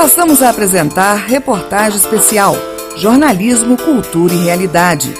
Passamos a apresentar reportagem especial Jornalismo, Cultura e Realidade.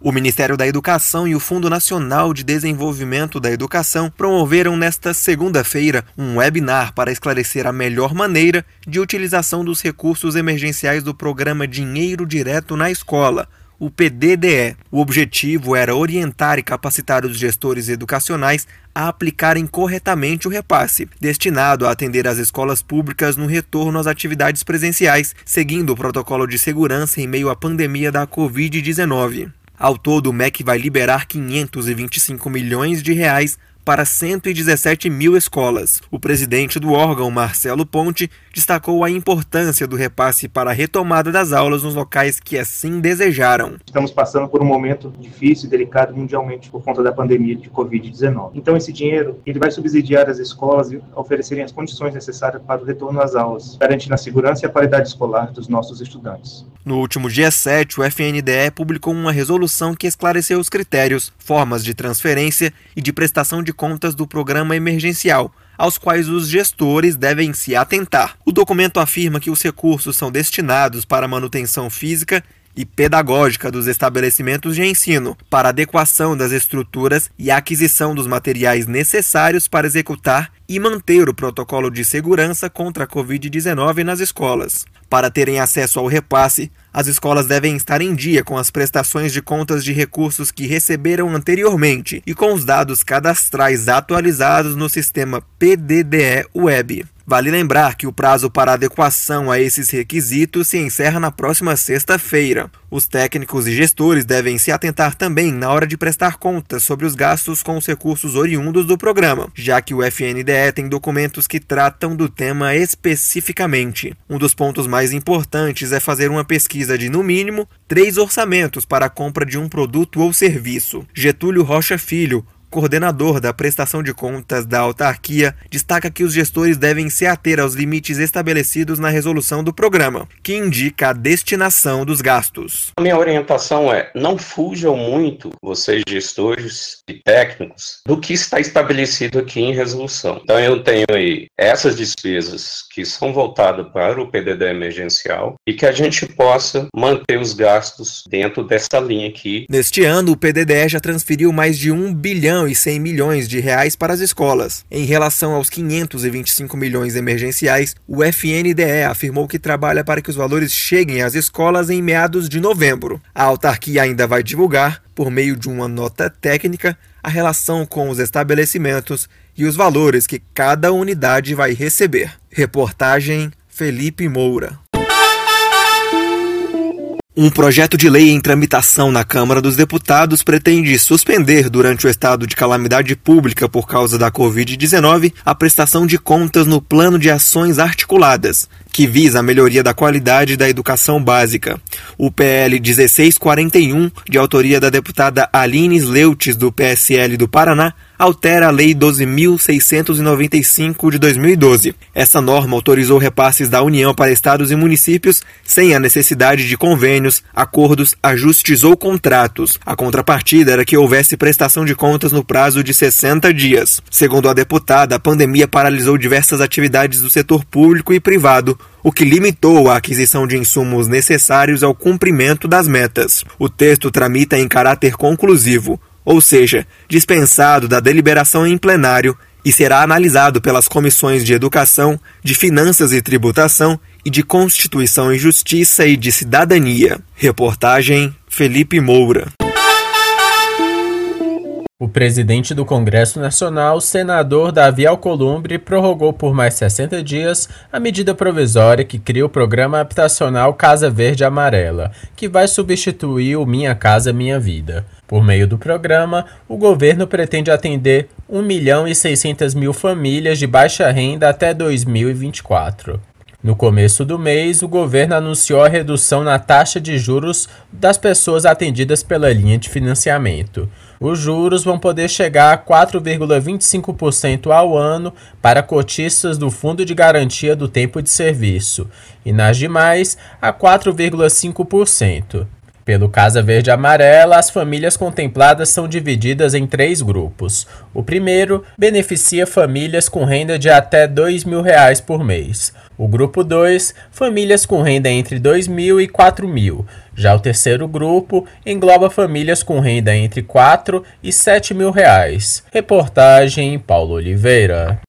O Ministério da Educação e o Fundo Nacional de Desenvolvimento da Educação promoveram nesta segunda-feira um webinar para esclarecer a melhor maneira de utilização dos recursos emergenciais do programa Dinheiro Direto na Escola, o PDDE. O objetivo era orientar e capacitar os gestores educacionais a aplicarem corretamente o repasse, destinado a atender as escolas públicas no retorno às atividades presenciais, seguindo o protocolo de segurança em meio à pandemia da Covid-19. Ao todo, o MEC vai liberar 525 milhões de reais para 117 mil escolas. O presidente do órgão, Marcelo Ponte, destacou a importância do repasse para a retomada das aulas nos locais que assim desejaram. Estamos passando por um momento difícil e delicado mundialmente por conta da pandemia de Covid-19. Então, esse dinheiro ele vai subsidiar as escolas e oferecerem as condições necessárias para o retorno às aulas, garantindo a segurança e a qualidade escolar dos nossos estudantes. No último dia 7, o FNDE publicou uma resolução que esclareceu os critérios, formas de transferência e de prestação de contas do programa emergencial, aos quais os gestores devem se atentar. O documento afirma que os recursos são destinados para manutenção física e pedagógica dos estabelecimentos de ensino, para adequação das estruturas e aquisição dos materiais necessários para executar e manter o protocolo de segurança contra a Covid-19 nas escolas. Para terem acesso ao repasse, as escolas devem estar em dia com as prestações de contas de recursos que receberam anteriormente e com os dados cadastrais atualizados no sistema PDDE Web. Vale lembrar que o prazo para adequação a esses requisitos se encerra na próxima sexta-feira. Os técnicos e gestores devem se atentar também na hora de prestar contas sobre os gastos com os recursos oriundos do programa, já que o FNDE tem documentos que tratam do tema especificamente. Um dos pontos mais importantes é fazer uma pesquisa de, no mínimo, três orçamentos para a compra de um produto ou serviço. Getúlio Rocha Filho, coordenador da prestação de contas da autarquia, destaca que os gestores devem se ater aos limites estabelecidos na resolução do programa, que indica a destinação dos gastos. A minha orientação é: não fujam muito, vocês gestores e técnicos, do que está estabelecido aqui em resolução. Então, eu tenho aí essas despesas que são voltadas para o PDD emergencial e que a gente possa manter os gastos dentro dessa linha aqui. Neste ano, o PDD já transferiu mais de 1 bilhão e 100 milhões de reais para as escolas. Em relação aos 525 milhões emergenciais, o FNDE afirmou que trabalha para que os valores cheguem às escolas em meados de novembro. A autarquia ainda vai divulgar, por meio de uma nota técnica, a relação com os estabelecimentos e os valores que cada unidade vai receber. Reportagem Felipe Moura. Um projeto de lei em tramitação na Câmara dos Deputados pretende suspender, durante o estado de calamidade pública por causa da Covid-19, a prestação de contas no Plano de Ações Articuladas, que visa a melhoria da qualidade da educação básica. O PL 1641, de autoria da deputada Aline Leutes, do PSL do Paraná, altera a Lei 12.695 de 2012. Essa norma autorizou repasses da União para estados e municípios sem a necessidade de convênios, acordos, ajustes ou contratos. A contrapartida era que houvesse prestação de contas no prazo de 60 dias. Segundo a deputada, a pandemia paralisou diversas atividades do setor público e privado, o que limitou a aquisição de insumos necessários ao cumprimento das metas. O texto tramita em caráter conclusivo, ou seja, dispensado da deliberação em plenário e será analisado pelas comissões de Educação, de Finanças e Tributação e de Constituição e Justiça e de Cidadania. Reportagem Felipe Moura. O presidente do Congresso Nacional, senador Davi Alcolumbre, prorrogou por mais 60 dias a medida provisória que cria o programa habitacional Casa Verde Amarela, que vai substituir o Minha Casa Minha Vida. Por meio do programa, o governo pretende atender 1 milhão e 600 mil famílias de baixa renda até 2024. No começo do mês, o governo anunciou a redução na taxa de juros das pessoas atendidas pela linha de financiamento. Os juros vão poder chegar a 4,25% ao ano para cotistas do Fundo de Garantia do Tempo de Serviço e nas demais a 4,5%. Pelo Casa Verde Amarela, as famílias contempladas são divididas em três grupos. O primeiro beneficia famílias com renda de até 2 mil reais por mês. O grupo 2, famílias com renda entre R$ 2 mil e R$ 4 mil. Já o terceiro grupo engloba famílias com renda entre R$ 4 e 7 mil reais. Reportagem Paulo Oliveira.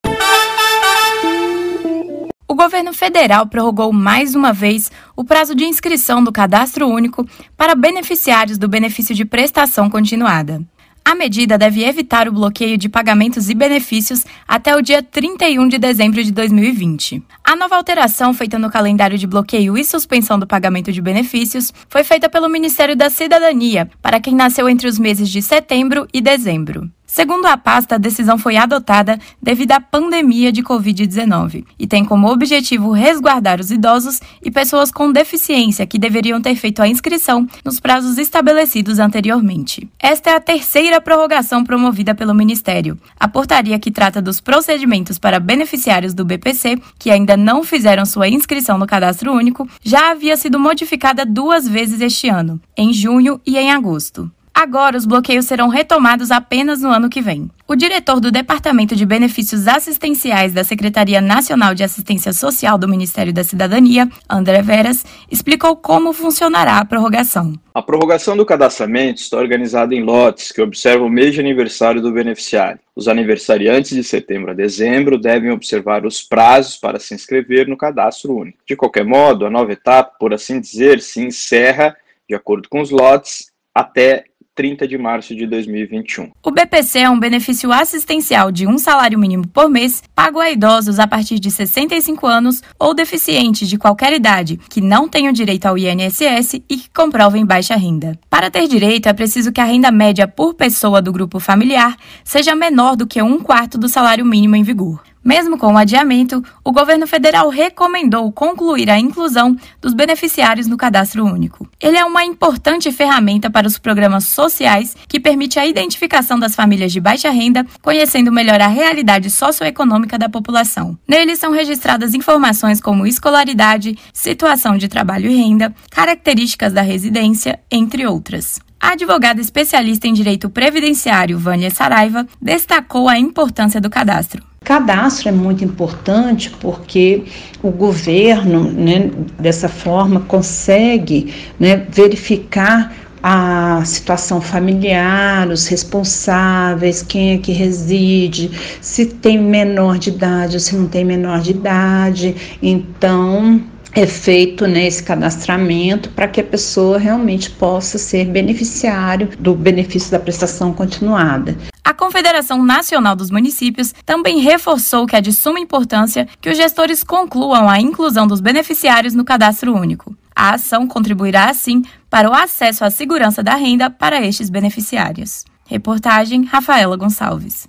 O governo federal prorrogou mais uma vez o prazo de inscrição do cadastro único para beneficiários do benefício de prestação continuada. A medida deve evitar o bloqueio de pagamentos e benefícios até o dia 31 de dezembro de 2020. A nova alteração feita no calendário de bloqueio e suspensão do pagamento de benefícios foi feita pelo Ministério da Cidadania para quem nasceu entre os meses de setembro e dezembro. Segundo a pasta, a decisão foi adotada devido à pandemia de Covid-19 e tem como objetivo resguardar os idosos e pessoas com deficiência que deveriam ter feito a inscrição nos prazos estabelecidos anteriormente. Esta é a terceira prorrogação promovida pelo Ministério. A portaria que trata dos procedimentos para beneficiários do BPC que ainda não fizeram sua inscrição no cadastro único já havia sido modificada duas vezes este ano, em junho e em agosto. Agora, os bloqueios serão retomados apenas no ano que vem. O diretor do Departamento de Benefícios Assistenciais da Secretaria Nacional de Assistência Social do Ministério da Cidadania, André Veras, explicou como funcionará a prorrogação. A prorrogação do cadastramento está organizada em lotes que observam o mês de aniversário do beneficiário. Os aniversariantes de setembro a dezembro devem observar os prazos para se inscrever no cadastro único. De qualquer modo, a nova etapa, por assim dizer, se encerra, de acordo com os lotes, até 30 de março de 2021. O BPC é um benefício assistencial de um salário mínimo por mês, pago a idosos a partir de 65 anos ou deficientes de qualquer idade que não tenham direito ao INSS e que comprovem baixa renda. Para ter direito, é preciso que a renda média por pessoa do grupo familiar seja menor do que um quarto do salário mínimo em vigor. Mesmo com o adiamento, o governo federal recomendou concluir a inclusão dos beneficiários no cadastro único. Ele é uma importante ferramenta para os programas sociais que permite a identificação das famílias de baixa renda, conhecendo melhor a realidade socioeconômica da população. Nele são registradas informações como escolaridade, situação de trabalho e renda, características da residência, entre outras. A advogada especialista em direito previdenciário, Vânia Saraiva, destacou a importância do cadastro. Cadastro é muito importante porque o governo, né, dessa forma, consegue né, verificar a situação familiar, os responsáveis, quem é que reside, se tem menor de idade ou se não tem menor de idade. Então, é feito né, cadastramento para que a pessoa realmente possa ser beneficiário do benefício da prestação continuada. A Confederação Nacional dos Municípios também reforçou que é de suma importância que os gestores concluam a inclusão dos beneficiários no cadastro único. A ação contribuirá, assim, para o acesso à segurança da renda para estes beneficiários. Reportagem Rafaela Gonçalves.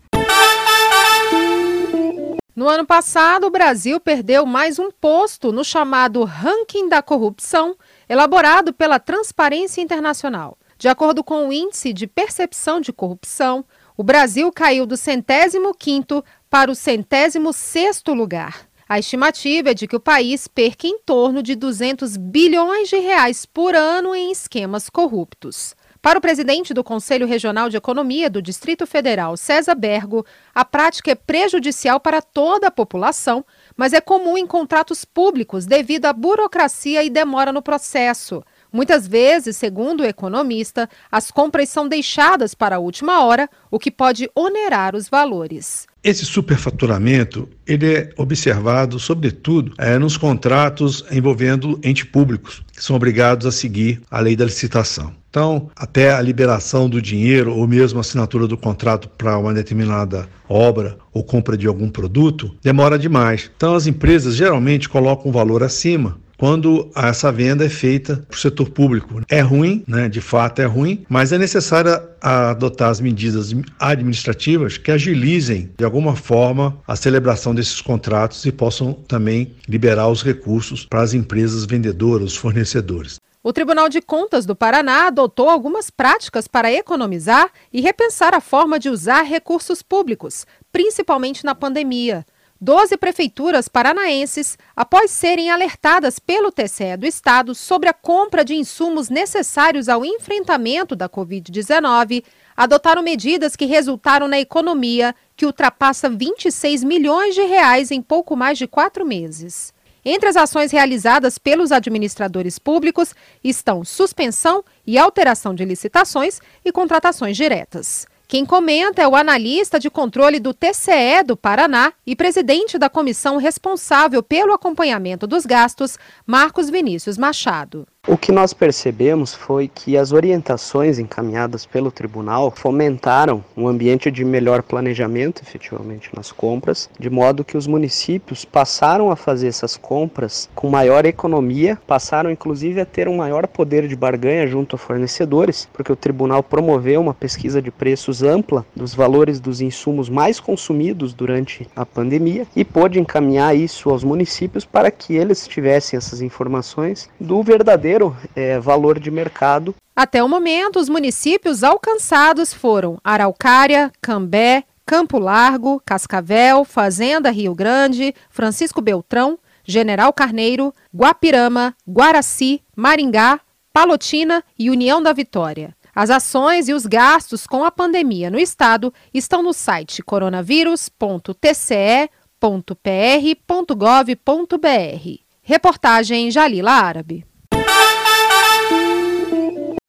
No ano passado, o Brasil perdeu mais um posto no chamado Ranking da Corrupção, elaborado pela Transparência Internacional. De acordo com o Índice de Percepção de Corrupção, o Brasil caiu do centésimo quinto para o centésimo sexto lugar. A estimativa é de que o país perca em torno de 200 bilhões de reais por ano em esquemas corruptos. Para o presidente do Conselho Regional de Economia do Distrito Federal, César Bergo, a prática é prejudicial para toda a população, mas é comum em contratos públicos devido à burocracia e demora no processo. Muitas vezes, segundo o economista, as compras são deixadas para a última hora, o que pode onerar os valores. Esse superfaturamento ele é observado, sobretudo, é, nos contratos envolvendo entes públicos, que são obrigados a seguir a lei da licitação. Então, até a liberação do dinheiro ou mesmo a assinatura do contrato para uma determinada obra ou compra de algum produto demora demais. Então, as empresas geralmente colocam um valor acima quando essa venda é feita para o setor público. É ruim, né? de fato é ruim, mas é necessário adotar as medidas administrativas que agilizem, de alguma forma, a celebração desses contratos e possam também liberar os recursos para as empresas vendedoras, os fornecedores. O Tribunal de Contas do Paraná adotou algumas práticas para economizar e repensar a forma de usar recursos públicos, principalmente na pandemia. 12 prefeituras paranaenses, após serem alertadas pelo TCE do Estado sobre a compra de insumos necessários ao enfrentamento da Covid-19, adotaram medidas que resultaram na economia que ultrapassa 26 milhões de reais em pouco mais de quatro meses. Entre as ações realizadas pelos administradores públicos estão suspensão e alteração de licitações e contratações diretas. Quem comenta é o analista de controle do TCE do Paraná e presidente da comissão responsável pelo acompanhamento dos gastos, Marcos Vinícius Machado. O que nós percebemos foi que as orientações encaminhadas pelo tribunal fomentaram um ambiente de melhor planejamento, efetivamente, nas compras, de modo que os municípios passaram a fazer essas compras com maior economia, passaram inclusive a ter um maior poder de barganha junto a fornecedores, porque o tribunal promoveu uma pesquisa de preços ampla dos valores dos insumos mais consumidos durante a pandemia e pôde encaminhar isso aos municípios para que eles tivessem essas informações do verdadeiro é, valor de mercado. Até o momento, os municípios alcançados foram Araucária, Cambé, Campo Largo, Cascavel, Fazenda Rio Grande, Francisco Beltrão, General Carneiro, Guapirama, Guaraci, Maringá, Palotina e União da Vitória. As ações e os gastos com a pandemia no estado estão no site coronavírus.tce.pr.gov.br. Reportagem Jalila Árabe.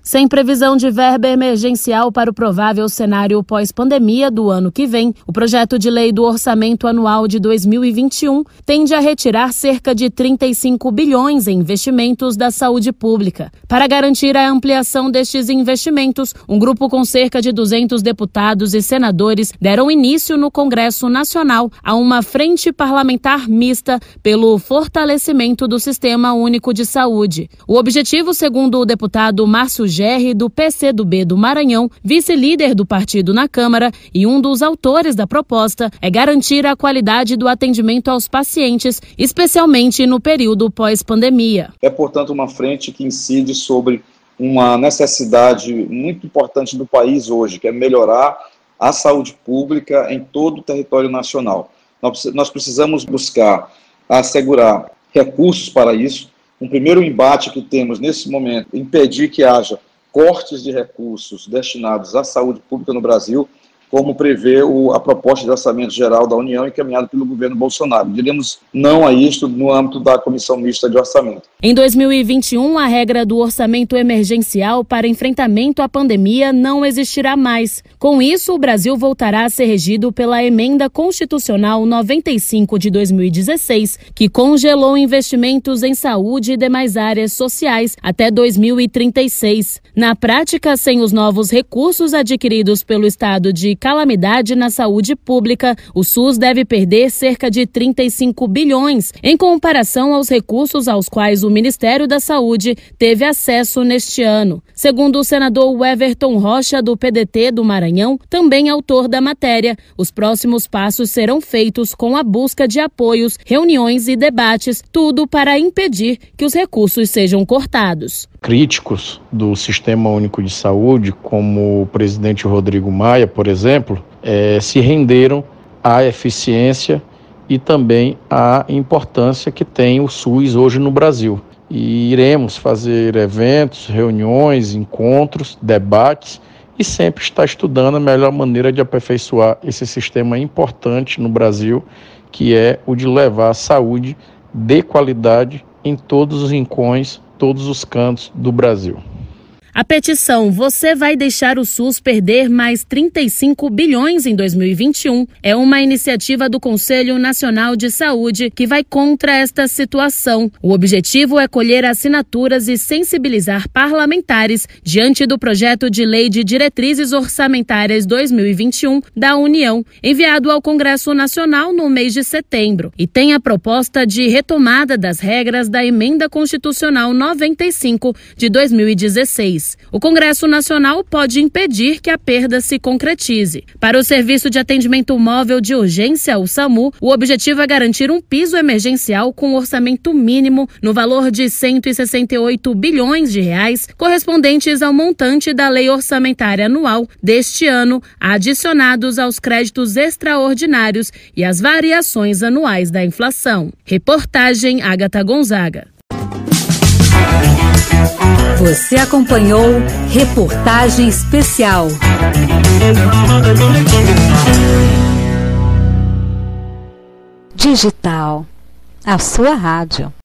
Sem previsão de verba emergencial para o provável cenário pós-pandemia do ano que vem, o projeto de lei do orçamento anual de 2021 tende a retirar cerca de 35 bilhões em investimentos da saúde pública. Para garantir a ampliação destes investimentos, um grupo com cerca de 200 deputados e senadores deram início no Congresso Nacional a uma frente parlamentar mista pelo fortalecimento do Sistema Único de Saúde. O objetivo, segundo o deputado Márcio GR do PCdoB do Maranhão, vice-líder do partido na Câmara e um dos autores da proposta, é garantir a qualidade do atendimento aos pacientes, especialmente no período pós-pandemia. É, portanto, uma frente que incide sobre uma necessidade muito importante do país hoje, que é melhorar a saúde pública em todo o território nacional. Nós precisamos buscar assegurar recursos para isso. Um primeiro embate que temos nesse momento, impedir que haja cortes de recursos destinados à saúde pública no Brasil, como prevê o, a proposta de orçamento geral da União encaminhada pelo governo Bolsonaro. Diremos não a isto no âmbito da Comissão Mista de Orçamento. Em 2021, a regra do orçamento emergencial para enfrentamento à pandemia não existirá mais. Com isso, o Brasil voltará a ser regido pela Emenda Constitucional 95 de 2016, que congelou investimentos em saúde e demais áreas sociais até 2036. Na prática, sem os novos recursos adquiridos pelo Estado de calamidade na saúde pública, o SUS deve perder cerca de 35 bilhões, em comparação aos recursos aos quais o Ministério da Saúde teve acesso neste ano. Segundo o senador Everton Rocha, do PDT do Maranhão, também autor da matéria, os próximos passos serão feitos com a busca de apoios, reuniões e debates, tudo para impedir que os recursos sejam cortados. Críticos do Sistema Único de Saúde, como o presidente Rodrigo Maia, por exemplo, é, se renderam à eficiência e também à importância que tem o SUS hoje no Brasil. E iremos fazer eventos, reuniões, encontros, debates e sempre estar estudando a melhor maneira de aperfeiçoar esse sistema importante no Brasil, que é o de levar a saúde de qualidade em todos os rincões, todos os cantos do Brasil. A petição Você vai deixar o SUS perder mais 35 bilhões em 2021 é uma iniciativa do Conselho Nacional de Saúde que vai contra esta situação. O objetivo é colher assinaturas e sensibilizar parlamentares diante do projeto de Lei de Diretrizes Orçamentárias 2021 da União, enviado ao Congresso Nacional no mês de setembro, e tem a proposta de retomada das regras da Emenda Constitucional 95 de 2016. O Congresso Nacional pode impedir que a perda se concretize. Para o Serviço de Atendimento Móvel de Urgência, o SAMU, o objetivo é garantir um piso emergencial com orçamento mínimo no valor de 168 bilhões de reais, correspondentes ao montante da Lei Orçamentária Anual deste ano, adicionados aos créditos extraordinários e às variações anuais da inflação. Reportagem Agatha Gonzaga. Você acompanhou Reportagem Especial. Digital. A sua rádio.